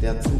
der Zukunft.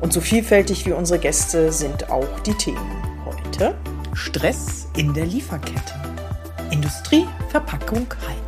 Und so vielfältig wie unsere Gäste sind auch die Themen. Heute Stress in der Lieferkette. Industrie, Verpackung, Heidenheim.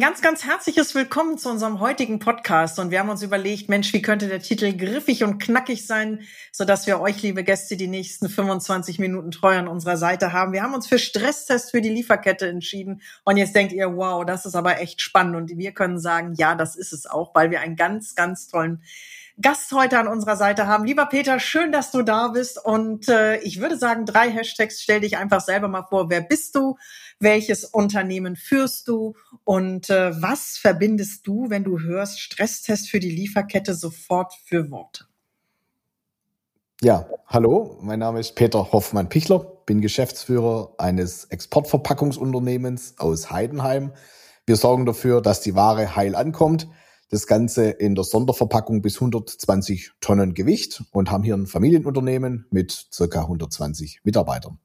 Ein ganz, ganz herzliches Willkommen zu unserem heutigen Podcast. Und wir haben uns überlegt, Mensch, wie könnte der Titel griffig und knackig sein, sodass wir euch, liebe Gäste, die nächsten 25 Minuten treu an unserer Seite haben. Wir haben uns für Stresstest für die Lieferkette entschieden. Und jetzt denkt ihr, wow, das ist aber echt spannend. Und wir können sagen, ja, das ist es auch, weil wir einen ganz, ganz tollen Gast heute an unserer Seite haben. Lieber Peter, schön, dass du da bist. Und äh, ich würde sagen, drei Hashtags. Stell dich einfach selber mal vor. Wer bist du? Welches Unternehmen führst du? Und äh, was verbindest du, wenn du hörst Stresstest für die Lieferkette sofort für Worte? Ja, hallo, mein Name ist Peter Hoffmann-Pichler, bin Geschäftsführer eines Exportverpackungsunternehmens aus Heidenheim. Wir sorgen dafür, dass die Ware heil ankommt das Ganze in der Sonderverpackung bis 120 Tonnen Gewicht und haben hier ein Familienunternehmen mit circa 120 Mitarbeitern.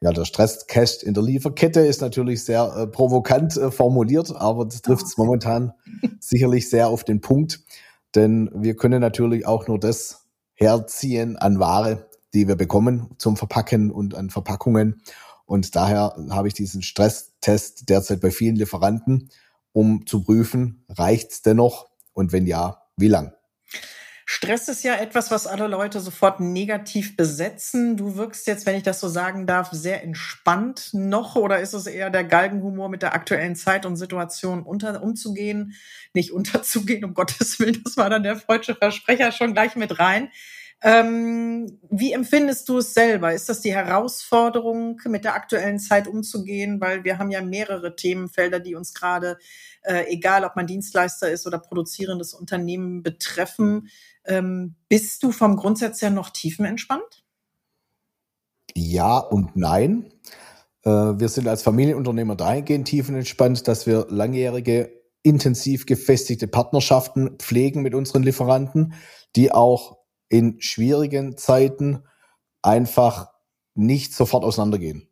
Ja, der Stresstest in der Lieferkette ist natürlich sehr äh, provokant äh, formuliert, aber das trifft es momentan sicherlich sehr auf den Punkt, denn wir können natürlich auch nur das herziehen an Ware, die wir bekommen zum Verpacken und an Verpackungen. Und daher habe ich diesen Stresstest derzeit bei vielen Lieferanten um zu prüfen, reicht's dennoch und wenn ja, wie lang? Stress ist ja etwas, was alle Leute sofort negativ besetzen. Du wirkst jetzt, wenn ich das so sagen darf, sehr entspannt noch oder ist es eher der Galgenhumor mit der aktuellen Zeit und Situation unter, umzugehen, nicht unterzugehen, um Gottes Willen, das war dann der freudsche Versprecher schon gleich mit rein. Ähm, wie empfindest du es selber? Ist das die Herausforderung, mit der aktuellen Zeit umzugehen? Weil wir haben ja mehrere Themenfelder, die uns gerade, äh, egal ob man Dienstleister ist oder produzierendes Unternehmen betreffen. Ähm, bist du vom Grundsatz her noch tiefenentspannt? Ja und nein. Äh, wir sind als Familienunternehmer dahingehend tiefenentspannt, dass wir langjährige, intensiv gefestigte Partnerschaften pflegen mit unseren Lieferanten, die auch in schwierigen Zeiten einfach nicht sofort auseinandergehen.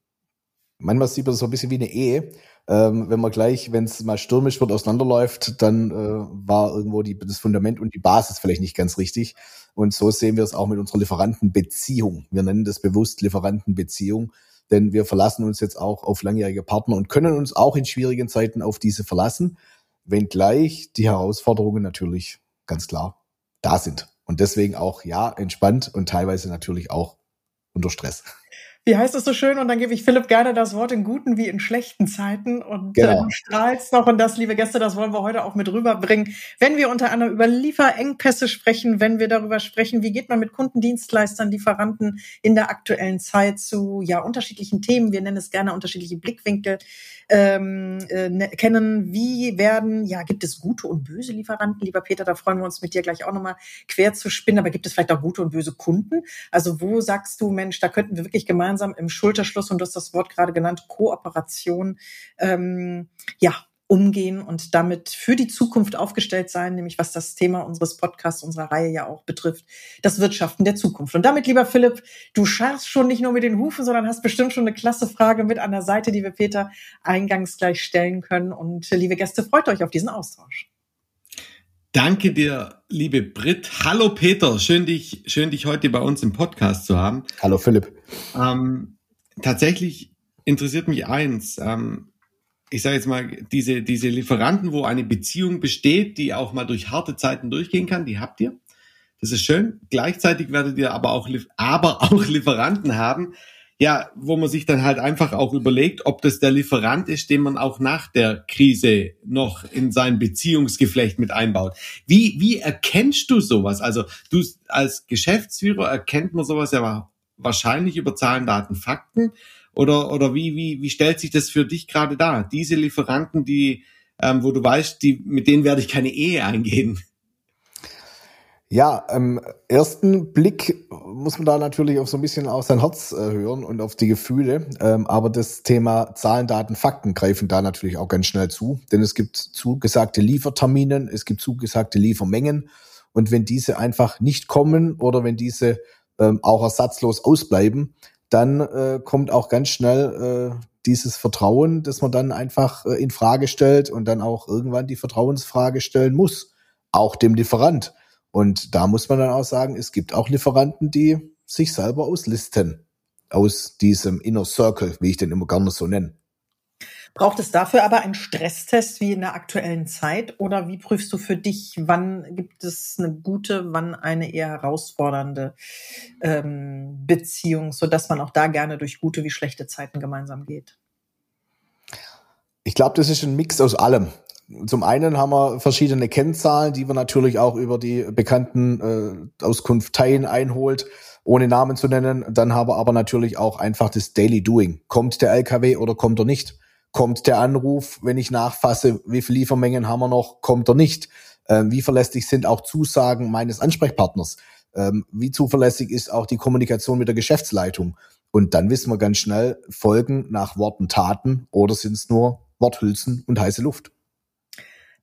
Manchmal sieht man das so ein bisschen wie eine Ehe. Ähm, wenn man gleich, wenn es mal stürmisch wird, auseinanderläuft, dann äh, war irgendwo die, das Fundament und die Basis vielleicht nicht ganz richtig. Und so sehen wir es auch mit unserer Lieferantenbeziehung. Wir nennen das bewusst Lieferantenbeziehung, denn wir verlassen uns jetzt auch auf langjährige Partner und können uns auch in schwierigen Zeiten auf diese verlassen, wenngleich die Herausforderungen natürlich ganz klar da sind. Und deswegen auch, ja, entspannt und teilweise natürlich auch unter Stress. Wie heißt es so schön? Und dann gebe ich Philipp gerne das Wort in guten wie in schlechten Zeiten. Und äh, genau. du strahlst noch. Und das, liebe Gäste, das wollen wir heute auch mit rüberbringen. Wenn wir unter anderem über Lieferengpässe sprechen, wenn wir darüber sprechen, wie geht man mit Kundendienstleistern, Lieferanten in der aktuellen Zeit zu ja unterschiedlichen Themen. Wir nennen es gerne unterschiedliche Blickwinkel ähm, äh, ne, kennen. Wie werden, ja, gibt es gute und böse Lieferanten? Lieber Peter, da freuen wir uns mit dir gleich auch nochmal quer zu spinnen. Aber gibt es vielleicht auch gute und böse Kunden? Also wo sagst du, Mensch, da könnten wir wirklich gemeinsam im Schulterschluss, und du hast das Wort gerade genannt, Kooperation, ähm, ja, umgehen und damit für die Zukunft aufgestellt sein, nämlich was das Thema unseres Podcasts, unserer Reihe ja auch betrifft, das Wirtschaften der Zukunft. Und damit, lieber Philipp, du scharfst schon nicht nur mit den Hufen, sondern hast bestimmt schon eine klasse Frage mit an der Seite, die wir Peter eingangs gleich stellen können. Und liebe Gäste, freut euch auf diesen Austausch. Danke dir, liebe Brit. Hallo Peter, schön dich, schön dich heute bei uns im Podcast zu haben. Hallo Philipp. Ähm, tatsächlich interessiert mich eins. Ähm, ich sage jetzt mal, diese, diese Lieferanten, wo eine Beziehung besteht, die auch mal durch harte Zeiten durchgehen kann, die habt ihr. Das ist schön. Gleichzeitig werdet ihr aber auch, aber auch Lieferanten haben, ja, wo man sich dann halt einfach auch überlegt, ob das der Lieferant ist, den man auch nach der Krise noch in sein Beziehungsgeflecht mit einbaut. Wie, wie erkennst du sowas? Also du als Geschäftsführer erkennt man sowas ja wahrscheinlich über Zahlen, Daten, Fakten. Oder, oder wie, wie, wie stellt sich das für dich gerade dar? Diese Lieferanten, die, ähm, wo du weißt, die, mit denen werde ich keine Ehe eingehen. Ja, im ersten Blick muss man da natürlich auf so ein bisschen auf sein Herz äh, hören und auf die Gefühle. Ähm, aber das Thema Zahlen, Daten, Fakten greifen da natürlich auch ganz schnell zu. Denn es gibt zugesagte Lieferterminen, es gibt zugesagte Liefermengen. Und wenn diese einfach nicht kommen oder wenn diese ähm, auch ersatzlos ausbleiben, dann äh, kommt auch ganz schnell äh, dieses Vertrauen, das man dann einfach in Frage stellt und dann auch irgendwann die Vertrauensfrage stellen muss, auch dem Lieferant. Und da muss man dann auch sagen, es gibt auch Lieferanten, die sich selber auslisten aus diesem Inner Circle, wie ich den immer gerne so nenne. Braucht es dafür aber einen Stresstest wie in der aktuellen Zeit oder wie prüfst du für dich, wann gibt es eine gute, wann eine eher herausfordernde ähm, Beziehung, sodass man auch da gerne durch gute wie schlechte Zeiten gemeinsam geht? Ich glaube, das ist ein Mix aus allem. Zum einen haben wir verschiedene Kennzahlen, die wir natürlich auch über die bekannten äh, Auskunfteien einholt, ohne Namen zu nennen. Dann haben wir aber natürlich auch einfach das Daily Doing. Kommt der LKW oder kommt er nicht? kommt der Anruf, wenn ich nachfasse, wie viele Liefermengen haben wir noch, kommt er nicht. Ähm, wie verlässlich sind auch Zusagen meines Ansprechpartners? Ähm, wie zuverlässig ist auch die Kommunikation mit der Geschäftsleitung? Und dann wissen wir ganz schnell, folgen nach Worten Taten oder sind es nur Worthülsen und heiße Luft?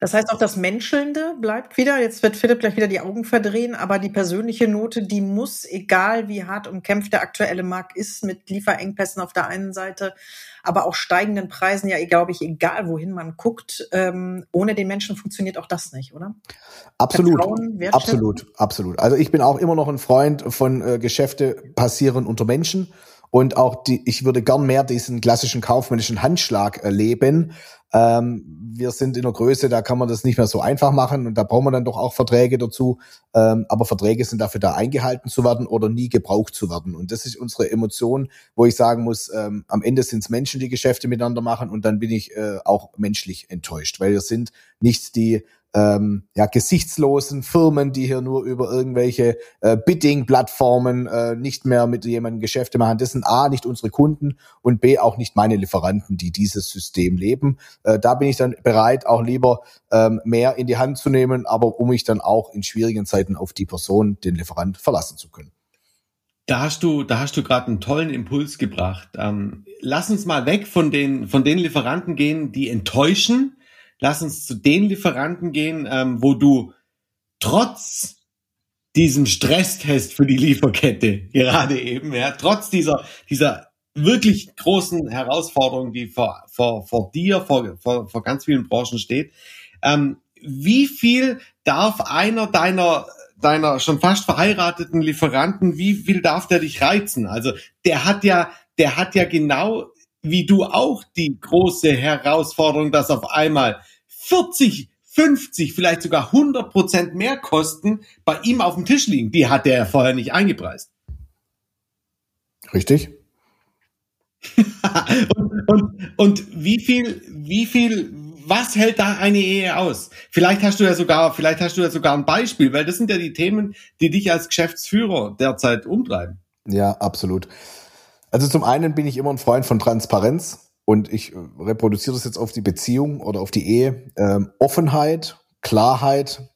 Das heißt, auch das Menschelnde bleibt wieder. Jetzt wird Philipp gleich wieder die Augen verdrehen, aber die persönliche Note, die muss, egal wie hart umkämpft der aktuelle Markt ist, mit Lieferengpässen auf der einen Seite, aber auch steigenden Preisen, ja, glaube ich, egal wohin man guckt, ähm, ohne den Menschen funktioniert auch das nicht, oder? Absolut. Absolut, absolut. Also ich bin auch immer noch ein Freund von äh, Geschäfte passieren unter Menschen. Und auch die, ich würde gern mehr diesen klassischen kaufmännischen Handschlag erleben, ähm, wir sind in der Größe, da kann man das nicht mehr so einfach machen und da brauchen wir dann doch auch Verträge dazu. Ähm, aber Verträge sind dafür da eingehalten zu werden oder nie gebraucht zu werden. Und das ist unsere Emotion, wo ich sagen muss, ähm, am Ende sind es Menschen, die Geschäfte miteinander machen und dann bin ich äh, auch menschlich enttäuscht, weil wir sind nicht die ähm, ja, gesichtslosen Firmen, die hier nur über irgendwelche äh, Bidding-Plattformen äh, nicht mehr mit jemandem Geschäfte machen. Das sind A, nicht unsere Kunden und B, auch nicht meine Lieferanten, die dieses System leben. Äh, da bin ich dann bereit, auch lieber ähm, mehr in die Hand zu nehmen, aber um mich dann auch in schwierigen Zeiten auf die Person, den Lieferant, verlassen zu können. Da hast du, da hast du gerade einen tollen Impuls gebracht. Ähm, lass uns mal weg von den, von den Lieferanten gehen, die enttäuschen, lass uns zu den Lieferanten gehen, ähm, wo du trotz diesem Stresstest für die Lieferkette gerade eben, ja, trotz dieser, dieser wirklich großen Herausforderung, die vor, vor, vor dir, vor, vor, vor ganz vielen Branchen steht, ähm, wie viel darf einer deiner deiner schon fast verheirateten Lieferanten, wie viel darf der dich reizen? Also der hat ja, der hat ja genau wie du auch die große Herausforderung, dass auf einmal 40, 50, vielleicht sogar 100 Prozent mehr Kosten bei ihm auf dem Tisch liegen. Die hat er vorher nicht eingepreist. Richtig. und, und, und wie viel, wie viel, was hält da eine Ehe aus? Vielleicht hast du ja sogar, vielleicht hast du ja sogar ein Beispiel, weil das sind ja die Themen, die dich als Geschäftsführer derzeit umtreiben. Ja, absolut. Also zum einen bin ich immer ein Freund von Transparenz und ich äh, reproduziere das jetzt auf die Beziehung oder auf die Ehe. Ähm, Offenheit, Klarheit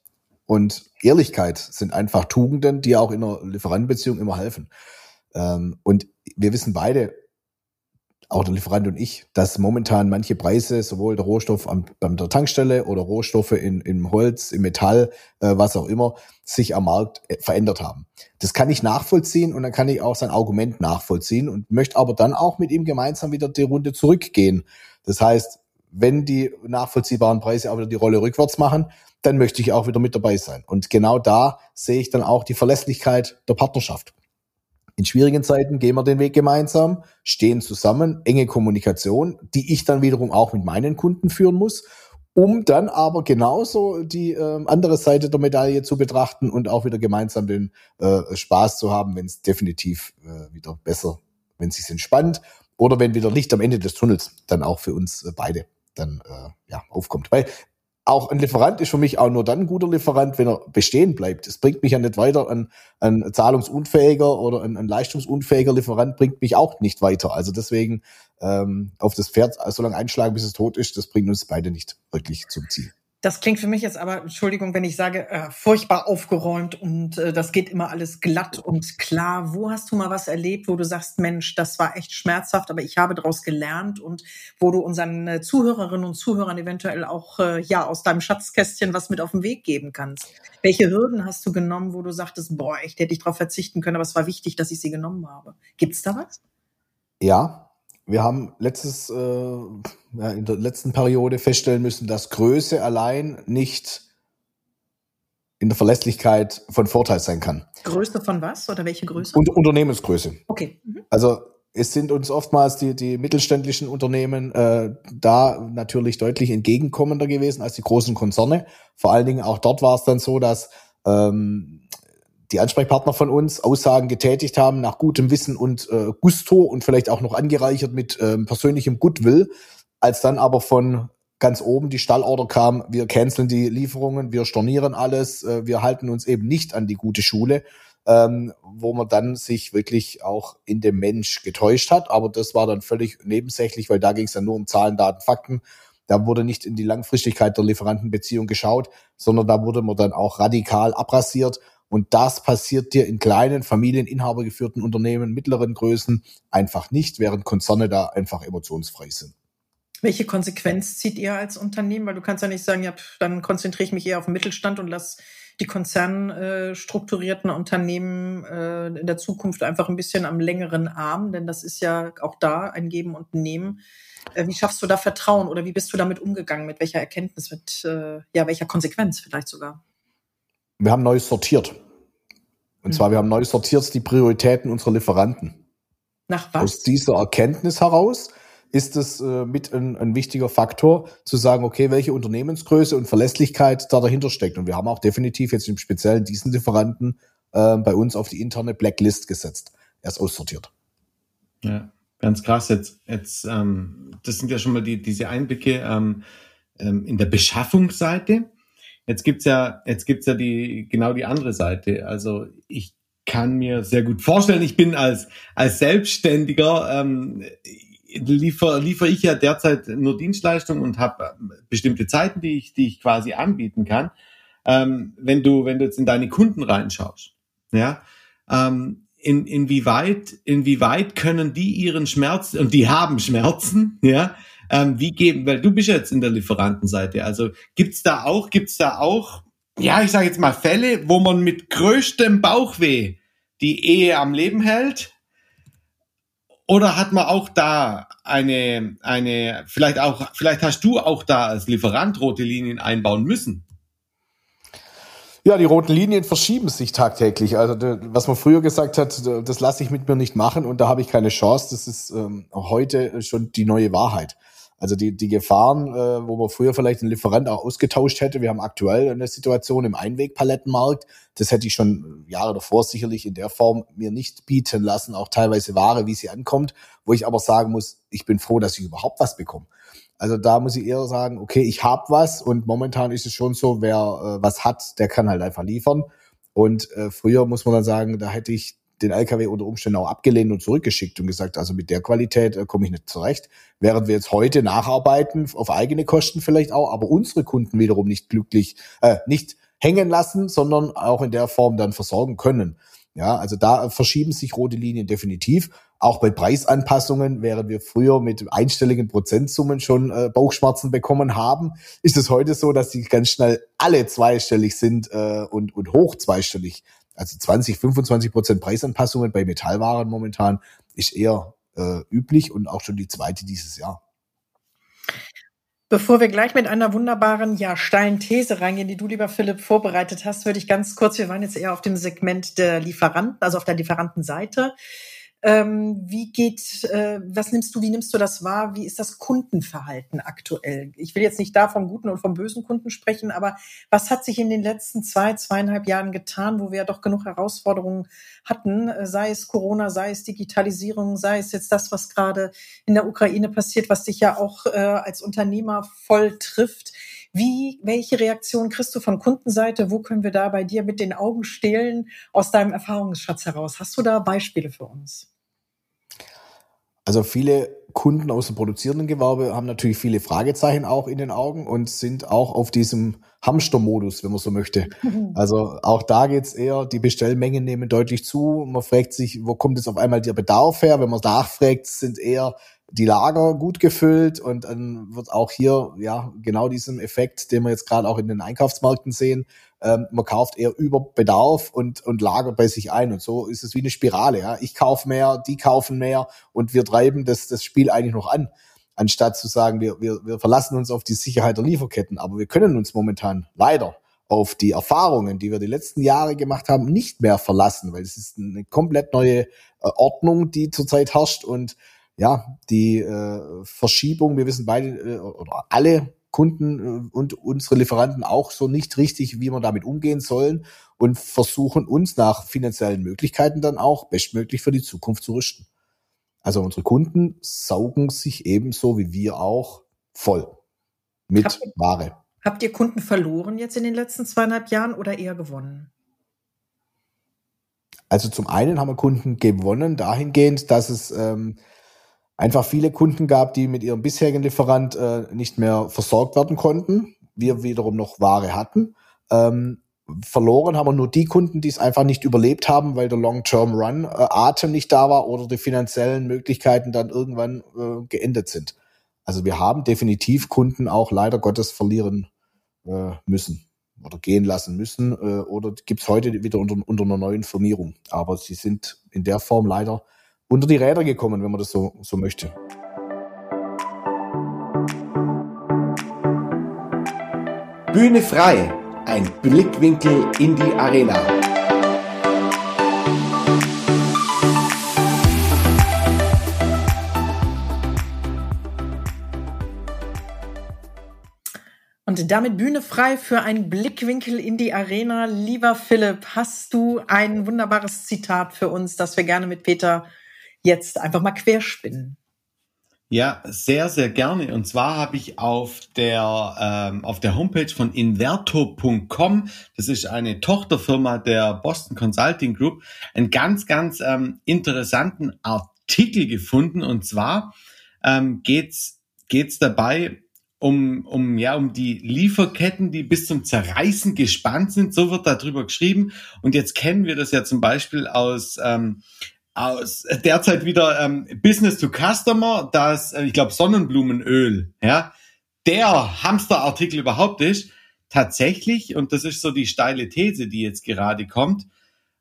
und Ehrlichkeit sind einfach Tugenden, die auch in einer Lieferantenbeziehung immer helfen. Ähm, und wir wissen beide, auch der Lieferant und ich, dass momentan manche Preise, sowohl der Rohstoff am, an der Tankstelle oder Rohstoffe in, im Holz, im Metall, äh, was auch immer, sich am Markt äh, verändert haben. Das kann ich nachvollziehen und dann kann ich auch sein Argument nachvollziehen und möchte aber dann auch mit ihm gemeinsam wieder die Runde zurückgehen. Das heißt, wenn die nachvollziehbaren Preise auch wieder die Rolle rückwärts machen, dann möchte ich auch wieder mit dabei sein. Und genau da sehe ich dann auch die Verlässlichkeit der Partnerschaft. In schwierigen Zeiten gehen wir den Weg gemeinsam, stehen zusammen, enge Kommunikation, die ich dann wiederum auch mit meinen Kunden führen muss, um dann aber genauso die äh, andere Seite der Medaille zu betrachten und auch wieder gemeinsam den äh, Spaß zu haben, wenn es definitiv äh, wieder besser, wenn es sich entspannt oder wenn wieder Licht am Ende des Tunnels dann auch für uns äh, beide dann äh, ja aufkommt. Weil auch ein Lieferant ist für mich auch nur dann ein guter Lieferant, wenn er bestehen bleibt. Es bringt mich ja nicht weiter. Ein, ein zahlungsunfähiger oder ein, ein leistungsunfähiger Lieferant bringt mich auch nicht weiter. Also deswegen ähm, auf das Pferd so lange einschlagen, bis es tot ist, das bringt uns beide nicht wirklich zum Ziel. Das klingt für mich jetzt aber, Entschuldigung, wenn ich sage, äh, furchtbar aufgeräumt und äh, das geht immer alles glatt und klar. Wo hast du mal was erlebt, wo du sagst, Mensch, das war echt schmerzhaft, aber ich habe daraus gelernt und wo du unseren äh, Zuhörerinnen und Zuhörern eventuell auch äh, ja aus deinem Schatzkästchen was mit auf den Weg geben kannst? Welche Hürden hast du genommen, wo du sagtest, boah, echt hätte ich darauf verzichten können, aber es war wichtig, dass ich sie genommen habe? Gibt's da was? Ja, wir haben letztes, äh, ja, in der letzten Periode feststellen müssen, dass Größe allein nicht in der Verlässlichkeit von Vorteil sein kann. Größe von was oder welche Größe? Und Unternehmensgröße. Okay. Mhm. Also es sind uns oftmals die, die mittelständischen Unternehmen äh, da natürlich deutlich entgegenkommender gewesen als die großen Konzerne. Vor allen Dingen auch dort war es dann so, dass ähm, die Ansprechpartner von uns Aussagen getätigt haben nach gutem Wissen und äh, Gusto und vielleicht auch noch angereichert mit ähm, persönlichem Goodwill, als dann aber von ganz oben die Stallorder kam, wir canceln die Lieferungen, wir stornieren alles, äh, wir halten uns eben nicht an die gute Schule, ähm, wo man dann sich wirklich auch in dem Mensch getäuscht hat. Aber das war dann völlig nebensächlich, weil da ging es dann nur um Zahlen, Daten, Fakten. Da wurde nicht in die Langfristigkeit der Lieferantenbeziehung geschaut, sondern da wurde man dann auch radikal abrasiert und das passiert dir in kleinen, familieninhabergeführten Unternehmen, mittleren Größen einfach nicht, während Konzerne da einfach emotionsfrei sind. Welche Konsequenz zieht ihr als Unternehmen? Weil du kannst ja nicht sagen, ja, dann konzentriere ich mich eher auf den Mittelstand und lass die konzernstrukturierten Unternehmen äh, in der Zukunft einfach ein bisschen am längeren Arm, denn das ist ja auch da ein Geben und Nehmen. Äh, wie schaffst du da Vertrauen oder wie bist du damit umgegangen? Mit welcher Erkenntnis, mit äh, ja, welcher Konsequenz vielleicht sogar? Wir haben neu sortiert. Und mhm. zwar, wir haben neu sortiert die Prioritäten unserer Lieferanten. Nach was? Aus dieser Erkenntnis heraus ist es äh, mit ein, ein wichtiger Faktor, zu sagen, okay, welche Unternehmensgröße und Verlässlichkeit da dahinter steckt. Und wir haben auch definitiv jetzt im Speziellen diesen Lieferanten äh, bei uns auf die interne Blacklist gesetzt. Er ist aussortiert. Ja, ganz krass. Jetzt, jetzt ähm, das sind ja schon mal die, diese Einblicke ähm, ähm, in der Beschaffungsseite. Jetzt gibt's ja, jetzt gibt's ja die, genau die andere Seite. Also ich kann mir sehr gut vorstellen, ich bin als, als Selbstständiger, ähm, liefer, liefer ich ja derzeit nur Dienstleistungen und habe bestimmte Zeiten, die ich, die ich quasi anbieten kann. Ähm, wenn du, wenn du jetzt in deine Kunden reinschaust, ja, ähm, in, inwieweit, inwieweit können die ihren Schmerz, und die haben Schmerzen, ja, ähm, wie geben, weil du bist jetzt in der Lieferantenseite. Also gibt's da auch, gibt's da auch, ja, ich sage jetzt mal Fälle, wo man mit größtem Bauchweh die Ehe am Leben hält? Oder hat man auch da eine, eine, vielleicht auch, vielleicht hast du auch da als Lieferant rote Linien einbauen müssen? Ja, die roten Linien verschieben sich tagtäglich. Also was man früher gesagt hat, das lasse ich mit mir nicht machen und da habe ich keine Chance. Das ist ähm, heute schon die neue Wahrheit. Also die, die Gefahren, äh, wo man früher vielleicht einen Lieferant auch ausgetauscht hätte, wir haben aktuell eine Situation im Einwegpalettenmarkt, das hätte ich schon Jahre davor sicherlich in der Form mir nicht bieten lassen, auch teilweise Ware, wie sie ankommt, wo ich aber sagen muss, ich bin froh, dass ich überhaupt was bekomme. Also da muss ich eher sagen, okay, ich hab was und momentan ist es schon so, wer äh, was hat, der kann halt einfach liefern. Und äh, früher muss man dann sagen, da hätte ich den LKW unter Umständen auch abgelehnt und zurückgeschickt und gesagt, also mit der Qualität äh, komme ich nicht zurecht. Während wir jetzt heute nacharbeiten, auf eigene Kosten vielleicht auch, aber unsere Kunden wiederum nicht glücklich, äh, nicht hängen lassen, sondern auch in der Form dann versorgen können. Ja, also da verschieben sich rote Linien definitiv. Auch bei Preisanpassungen, während wir früher mit einstelligen Prozentsummen schon äh, Bauchschmerzen bekommen haben, ist es heute so, dass die ganz schnell alle zweistellig sind äh, und, und hoch zweistellig. Also 20, 25 Prozent Preisanpassungen bei Metallwaren momentan ist eher äh, üblich und auch schon die zweite dieses Jahr. Bevor wir gleich mit einer wunderbaren, ja, steilen These reingehen, die du, lieber Philipp, vorbereitet hast, würde ich ganz kurz, wir waren jetzt eher auf dem Segment der Lieferanten, also auf der Lieferantenseite. Ähm, wie geht, äh, was nimmst du, wie nimmst du das wahr? Wie ist das Kundenverhalten aktuell? Ich will jetzt nicht da vom guten und vom bösen Kunden sprechen, aber was hat sich in den letzten zwei, zweieinhalb Jahren getan, wo wir ja doch genug Herausforderungen hatten, äh, sei es Corona, sei es Digitalisierung, sei es jetzt das, was gerade in der Ukraine passiert, was dich ja auch äh, als Unternehmer voll trifft. Wie, welche Reaktion kriegst du von Kundenseite? Wo können wir da bei dir mit den Augen stehlen aus deinem Erfahrungsschatz heraus? Hast du da Beispiele für uns? Also viele Kunden aus dem produzierenden Gewerbe haben natürlich viele Fragezeichen auch in den Augen und sind auch auf diesem Hamstermodus, wenn man so möchte. Also auch da geht's eher, die Bestellmengen nehmen deutlich zu. Man fragt sich, wo kommt jetzt auf einmal der Bedarf her? Wenn man nachfragt, sind eher die Lager gut gefüllt und dann wird auch hier ja genau diesem Effekt, den wir jetzt gerade auch in den Einkaufsmärkten sehen, ähm, man kauft eher über Bedarf und, und lagert bei sich ein. Und so ist es wie eine Spirale. Ja? Ich kaufe mehr, die kaufen mehr und wir treiben das, das Spiel eigentlich noch an, anstatt zu sagen, wir, wir, wir verlassen uns auf die Sicherheit der Lieferketten. Aber wir können uns momentan leider auf die Erfahrungen, die wir die letzten Jahre gemacht haben, nicht mehr verlassen, weil es ist eine komplett neue äh, Ordnung, die zurzeit herrscht und ja, die äh, Verschiebung, wir wissen beide äh, oder alle Kunden äh, und unsere Lieferanten auch so nicht richtig, wie wir damit umgehen sollen und versuchen uns nach finanziellen Möglichkeiten dann auch bestmöglich für die Zukunft zu rüsten. Also unsere Kunden saugen sich ebenso wie wir auch voll mit habt ihr, Ware. Habt ihr Kunden verloren jetzt in den letzten zweieinhalb Jahren oder eher gewonnen? Also zum einen haben wir Kunden gewonnen dahingehend, dass es ähm, einfach viele Kunden gab, die mit ihrem bisherigen Lieferant äh, nicht mehr versorgt werden konnten. Wir wiederum noch Ware hatten. Ähm, verloren haben wir nur die Kunden, die es einfach nicht überlebt haben, weil der Long-Term-Run äh, Atem nicht da war oder die finanziellen Möglichkeiten dann irgendwann äh, geendet sind. Also wir haben definitiv Kunden auch leider Gottes verlieren äh, müssen oder gehen lassen müssen äh, oder gibt's heute wieder unter, unter einer neuen Firmierung. Aber sie sind in der Form leider unter die Räder gekommen, wenn man das so, so möchte. Bühne frei, ein Blickwinkel in die Arena. Und damit Bühne frei für einen Blickwinkel in die Arena. Lieber Philipp, hast du ein wunderbares Zitat für uns, das wir gerne mit Peter jetzt einfach mal querspinnen. Ja, sehr, sehr gerne. Und zwar habe ich auf der, ähm, auf der Homepage von inverto.com, das ist eine Tochterfirma der Boston Consulting Group, einen ganz, ganz ähm, interessanten Artikel gefunden. Und zwar ähm, geht's geht's dabei um, um, ja, um die Lieferketten, die bis zum Zerreißen gespannt sind. So wird darüber geschrieben. Und jetzt kennen wir das ja zum Beispiel aus, ähm, aus derzeit wieder ähm, Business to Customer, das, äh, ich glaube, Sonnenblumenöl, ja, der Hamsterartikel überhaupt ist, tatsächlich, und das ist so die steile These, die jetzt gerade kommt,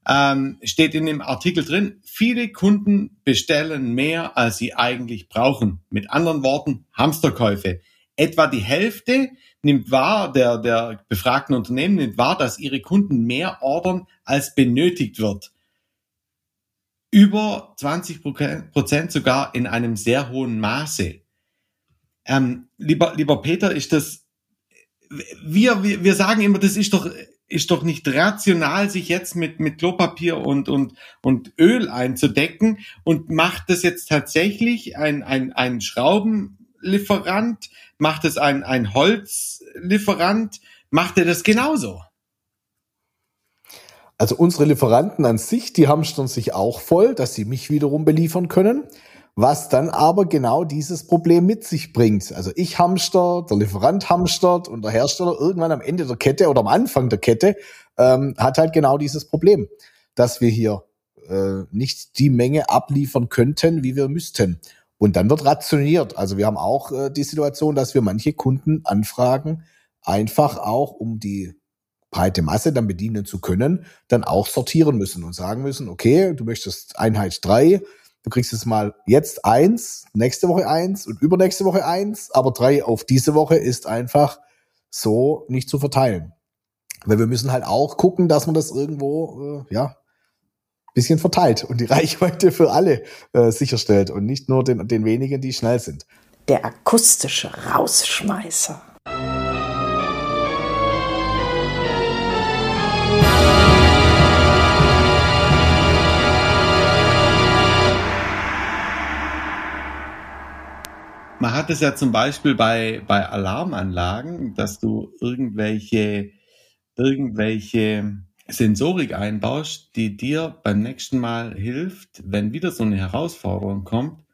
ähm, steht in dem Artikel drin, viele Kunden bestellen mehr, als sie eigentlich brauchen. Mit anderen Worten, Hamsterkäufe. Etwa die Hälfte nimmt wahr, der, der befragten Unternehmen nimmt wahr, dass ihre Kunden mehr ordern, als benötigt wird über 20 Prozent sogar in einem sehr hohen Maße. Ähm, lieber, lieber Peter, ist das, wir, wir, wir sagen immer, das ist doch, ist doch nicht rational, sich jetzt mit, mit Klopapier und, und, und Öl einzudecken und macht das jetzt tatsächlich ein, ein, ein Schraubenlieferant, macht es ein, ein Holzlieferant, macht er das genauso? Also unsere Lieferanten an sich, die hamstern sich auch voll, dass sie mich wiederum beliefern können, was dann aber genau dieses Problem mit sich bringt. Also ich hamster, der Lieferant hamstert und der Hersteller irgendwann am Ende der Kette oder am Anfang der Kette ähm, hat halt genau dieses Problem, dass wir hier äh, nicht die Menge abliefern könnten, wie wir müssten. Und dann wird rationiert. Also wir haben auch äh, die Situation, dass wir manche Kunden anfragen, einfach auch um die breite Masse dann bedienen zu können, dann auch sortieren müssen und sagen müssen, okay, du möchtest Einheit drei, du kriegst jetzt mal jetzt eins, nächste Woche eins und übernächste Woche eins, aber drei auf diese Woche ist einfach so nicht zu verteilen. Weil wir müssen halt auch gucken, dass man das irgendwo, äh, ja, bisschen verteilt und die Reichweite für alle äh, sicherstellt und nicht nur den, den wenigen, die schnell sind. Der akustische Rausschmeißer. Man hat es ja zum Beispiel bei, bei Alarmanlagen, dass du irgendwelche, irgendwelche Sensorik einbaust, die dir beim nächsten Mal hilft, wenn wieder so eine Herausforderung kommt,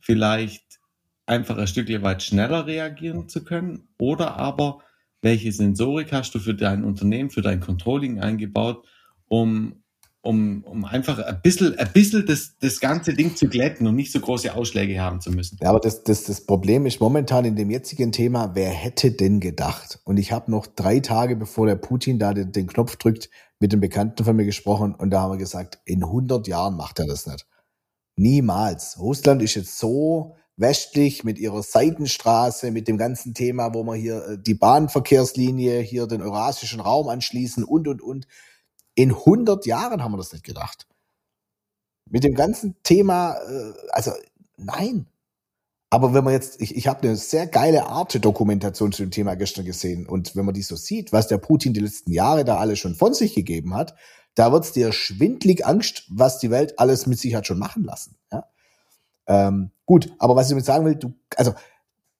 vielleicht einfach ein Stückchen weit schneller reagieren zu können oder aber welche Sensorik hast du für dein Unternehmen, für dein Controlling eingebaut, um um, um einfach ein bisschen, ein bisschen das, das ganze Ding zu glätten und nicht so große Ausschläge haben zu müssen. Ja, aber das, das, das Problem ist momentan in dem jetzigen Thema, wer hätte denn gedacht? Und ich habe noch drei Tage, bevor der Putin da den, den Knopf drückt, mit dem Bekannten von mir gesprochen und da haben wir gesagt, in 100 Jahren macht er das nicht. Niemals. Russland ist jetzt so westlich mit ihrer Seitenstraße, mit dem ganzen Thema, wo wir hier äh, die Bahnverkehrslinie, hier den eurasischen Raum anschließen und, und, und. In 100 Jahren haben wir das nicht gedacht. Mit dem ganzen Thema, äh, also nein. Aber wenn man jetzt, ich, ich habe eine sehr geile Arte-Dokumentation zu dem Thema gestern gesehen und wenn man die so sieht, was der Putin die letzten Jahre da alles schon von sich gegeben hat, da wird's dir schwindlig Angst, was die Welt alles mit sich hat schon machen lassen. Ja? Ähm, gut, aber was ich damit sagen will, du, also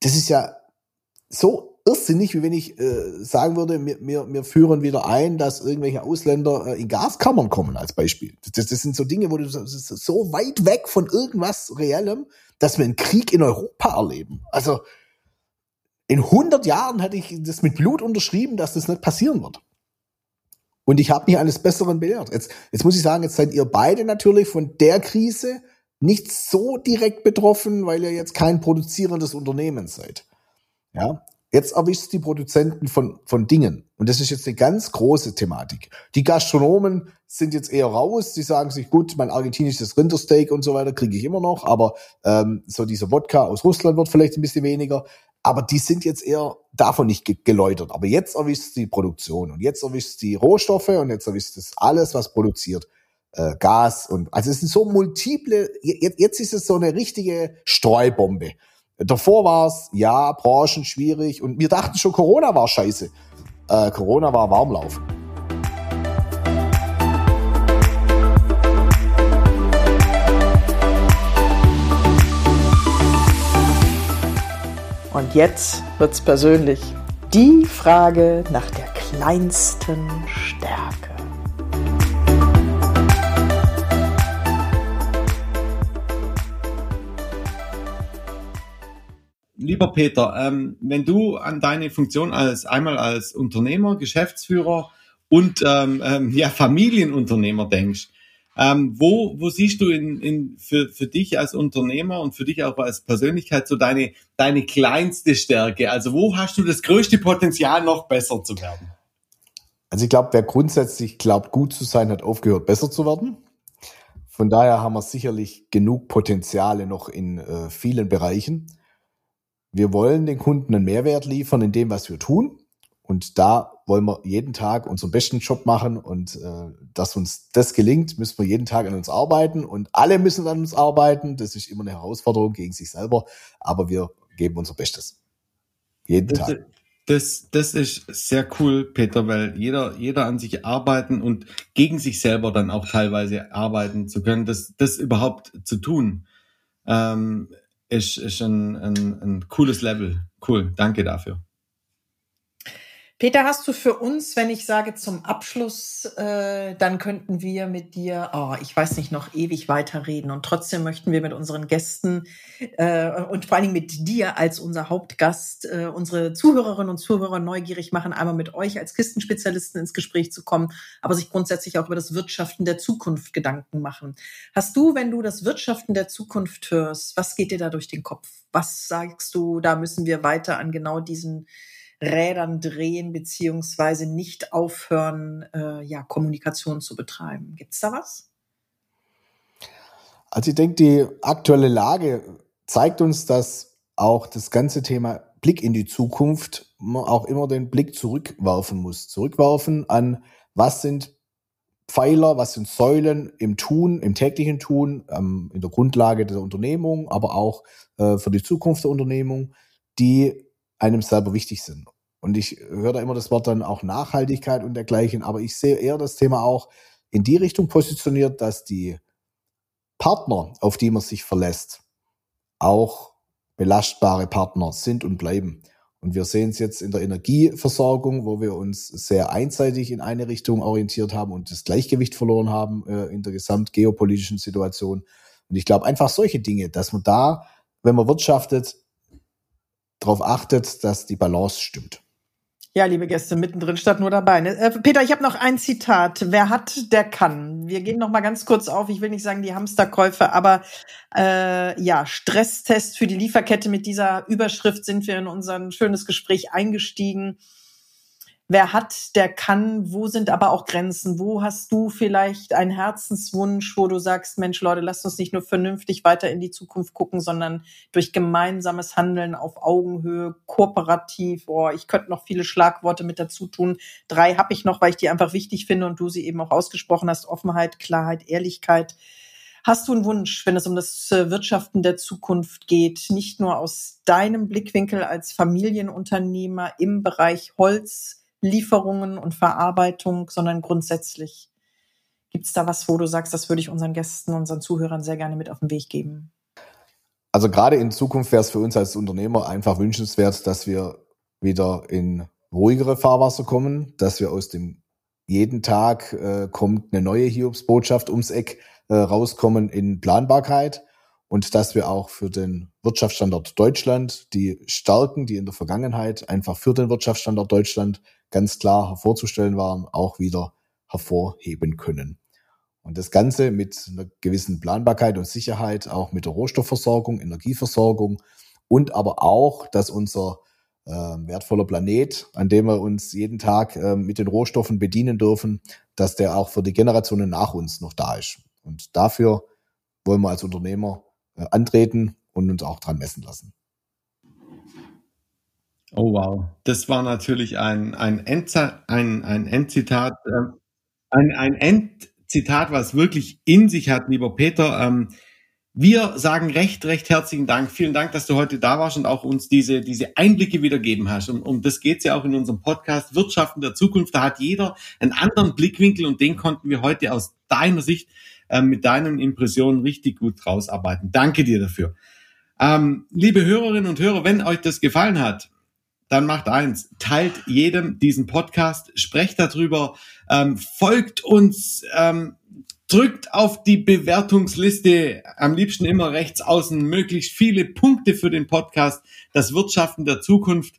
das ist ja so irrsinnig, wie wenn ich äh, sagen würde, wir, wir, wir führen wieder ein, dass irgendwelche Ausländer äh, in Gaskammern kommen als Beispiel. Das, das sind so Dinge, wo du so weit weg von irgendwas Reellem, dass wir einen Krieg in Europa erleben. Also in 100 Jahren hätte ich das mit Blut unterschrieben, dass das nicht passieren wird. Und ich habe mich eines Besseren belehrt. Jetzt, jetzt muss ich sagen, jetzt seid ihr beide natürlich von der Krise nicht so direkt betroffen, weil ihr jetzt kein produzierendes Unternehmen seid. Ja, Jetzt erwischt die Produzenten von, von Dingen. Und das ist jetzt eine ganz große Thematik. Die Gastronomen sind jetzt eher raus. Die sagen sich, gut, mein argentinisches Rindersteak und so weiter kriege ich immer noch. Aber ähm, so dieser Wodka aus Russland wird vielleicht ein bisschen weniger. Aber die sind jetzt eher davon nicht ge geläutert. Aber jetzt erwischt die Produktion und jetzt erwischt die Rohstoffe und jetzt erwischt es alles, was produziert. Äh, Gas und also es sind so multiple, jetzt ist es so eine richtige Streubombe. Davor war es, ja, Branchen schwierig und wir dachten schon, Corona war scheiße. Äh, Corona war Warmlauf. Und jetzt wird's persönlich. Die Frage nach der kleinsten Stärke. Lieber Peter, ähm, wenn du an deine Funktion als einmal als Unternehmer, Geschäftsführer und ähm, ähm, ja, Familienunternehmer denkst, ähm, wo, wo siehst du in, in, für, für dich als Unternehmer und für dich auch als Persönlichkeit so deine, deine kleinste Stärke? Also wo hast du das größte Potenzial, noch besser zu werden? Also ich glaube, wer grundsätzlich glaubt, gut zu sein, hat aufgehört, besser zu werden. Von daher haben wir sicherlich genug Potenziale noch in äh, vielen Bereichen. Wir wollen den Kunden einen Mehrwert liefern in dem, was wir tun. Und da wollen wir jeden Tag unseren besten Job machen. Und äh, dass uns das gelingt, müssen wir jeden Tag an uns arbeiten. Und alle müssen an uns arbeiten. Das ist immer eine Herausforderung gegen sich selber. Aber wir geben unser Bestes. Jeden das, Tag. Das, das ist sehr cool, Peter, weil jeder, jeder an sich arbeiten und gegen sich selber dann auch teilweise arbeiten zu können, das, das überhaupt zu tun. Ähm, ist, ist ein, ein, ein cooles Level. Cool, danke dafür. Peter, hast du für uns, wenn ich sage zum Abschluss, äh, dann könnten wir mit dir, oh, ich weiß nicht, noch ewig weiterreden. Und trotzdem möchten wir mit unseren Gästen äh, und vor allen Dingen mit dir als unser Hauptgast äh, unsere Zuhörerinnen und Zuhörer neugierig machen, einmal mit euch als Kistenspezialisten ins Gespräch zu kommen, aber sich grundsätzlich auch über das Wirtschaften der Zukunft Gedanken machen. Hast du, wenn du das Wirtschaften der Zukunft hörst, was geht dir da durch den Kopf? Was sagst du, da müssen wir weiter an genau diesen Rädern drehen beziehungsweise nicht aufhören, äh, ja, Kommunikation zu betreiben. Gibt es da was? Also ich denke, die aktuelle Lage zeigt uns, dass auch das ganze Thema Blick in die Zukunft man auch immer den Blick zurückwerfen muss. Zurückwerfen an, was sind Pfeiler, was sind Säulen im Tun, im täglichen Tun, ähm, in der Grundlage der Unternehmung, aber auch äh, für die Zukunft der Unternehmung, die einem selber wichtig sind. Und ich höre da immer das Wort dann auch Nachhaltigkeit und dergleichen, aber ich sehe eher das Thema auch in die Richtung positioniert, dass die Partner, auf die man sich verlässt, auch belastbare Partner sind und bleiben. Und wir sehen es jetzt in der Energieversorgung, wo wir uns sehr einseitig in eine Richtung orientiert haben und das Gleichgewicht verloren haben äh, in der gesamtgeopolitischen Situation. Und ich glaube einfach solche Dinge, dass man da, wenn man wirtschaftet, darauf achtet, dass die Balance stimmt. Ja, liebe Gäste, mittendrin statt nur dabei. Ne? Äh, Peter, ich habe noch ein Zitat. Wer hat, der kann. Wir gehen noch mal ganz kurz auf. Ich will nicht sagen die Hamsterkäufe, aber äh, ja, Stresstest für die Lieferkette. Mit dieser Überschrift sind wir in unser schönes Gespräch eingestiegen wer hat, der kann, wo sind aber auch Grenzen? Wo hast du vielleicht einen Herzenswunsch, wo du sagst, Mensch, Leute, lasst uns nicht nur vernünftig weiter in die Zukunft gucken, sondern durch gemeinsames Handeln auf Augenhöhe, kooperativ, oh, ich könnte noch viele Schlagworte mit dazu tun. Drei habe ich noch, weil ich die einfach wichtig finde und du sie eben auch ausgesprochen hast. Offenheit, Klarheit, Ehrlichkeit. Hast du einen Wunsch, wenn es um das äh, Wirtschaften der Zukunft geht, nicht nur aus deinem Blickwinkel als Familienunternehmer im Bereich Holz, Lieferungen und Verarbeitung, sondern grundsätzlich. Gibt es da was, wo du sagst, das würde ich unseren Gästen, unseren Zuhörern sehr gerne mit auf den Weg geben? Also gerade in Zukunft wäre es für uns als Unternehmer einfach wünschenswert, dass wir wieder in ruhigere Fahrwasser kommen, dass wir aus dem jeden Tag äh, kommt eine neue Hiobsbotschaft ums Eck äh, rauskommen in Planbarkeit und dass wir auch für den Wirtschaftsstandort Deutschland die Stärken, die in der Vergangenheit einfach für den Wirtschaftsstandort Deutschland ganz klar hervorzustellen waren, auch wieder hervorheben können. Und das Ganze mit einer gewissen Planbarkeit und Sicherheit, auch mit der Rohstoffversorgung, Energieversorgung und aber auch, dass unser äh, wertvoller Planet, an dem wir uns jeden Tag äh, mit den Rohstoffen bedienen dürfen, dass der auch für die Generationen nach uns noch da ist. Und dafür wollen wir als Unternehmer äh, antreten und uns auch dran messen lassen. Oh wow, das war natürlich ein, ein, Endza ein, ein Endzitat, äh, ein, ein Endzitat, was wirklich in sich hat, lieber Peter. Ähm, wir sagen recht, recht herzlichen Dank. Vielen Dank, dass du heute da warst und auch uns diese, diese Einblicke wiedergeben hast. Und um das geht's ja auch in unserem Podcast Wirtschaften der Zukunft. Da hat jeder einen anderen Blickwinkel und den konnten wir heute aus deiner Sicht äh, mit deinen Impressionen richtig gut rausarbeiten. Danke dir dafür. Ähm, liebe Hörerinnen und Hörer, wenn euch das gefallen hat, dann macht eins, teilt jedem diesen Podcast, sprecht darüber, ähm, folgt uns, ähm, drückt auf die Bewertungsliste, am liebsten immer rechts außen, möglichst viele Punkte für den Podcast, das Wirtschaften der Zukunft.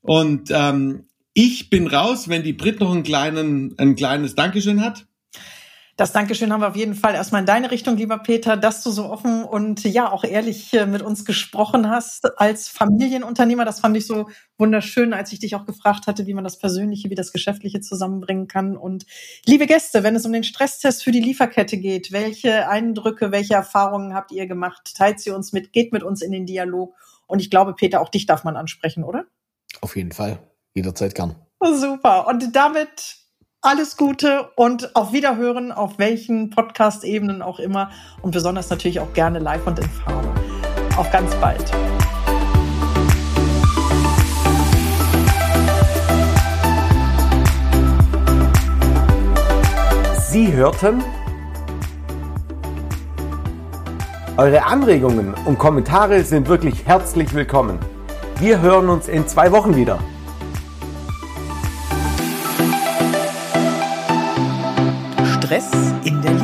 Und ähm, ich bin raus, wenn die Brit noch einen kleinen, ein kleines Dankeschön hat. Das Dankeschön haben wir auf jeden Fall erstmal in deine Richtung, lieber Peter, dass du so offen und ja auch ehrlich mit uns gesprochen hast als Familienunternehmer. Das fand ich so wunderschön, als ich dich auch gefragt hatte, wie man das Persönliche, wie das Geschäftliche zusammenbringen kann. Und liebe Gäste, wenn es um den Stresstest für die Lieferkette geht, welche Eindrücke, welche Erfahrungen habt ihr gemacht? Teilt sie uns mit, geht mit uns in den Dialog. Und ich glaube, Peter, auch dich darf man ansprechen, oder? Auf jeden Fall. Jederzeit gern. Super. Und damit alles Gute und auf Wiederhören, auf welchen Podcast-Ebenen auch immer und besonders natürlich auch gerne live und in Farbe. Auf ganz bald. Sie hörten Eure Anregungen und Kommentare sind wirklich herzlich willkommen. Wir hören uns in zwei Wochen wieder. Stress in der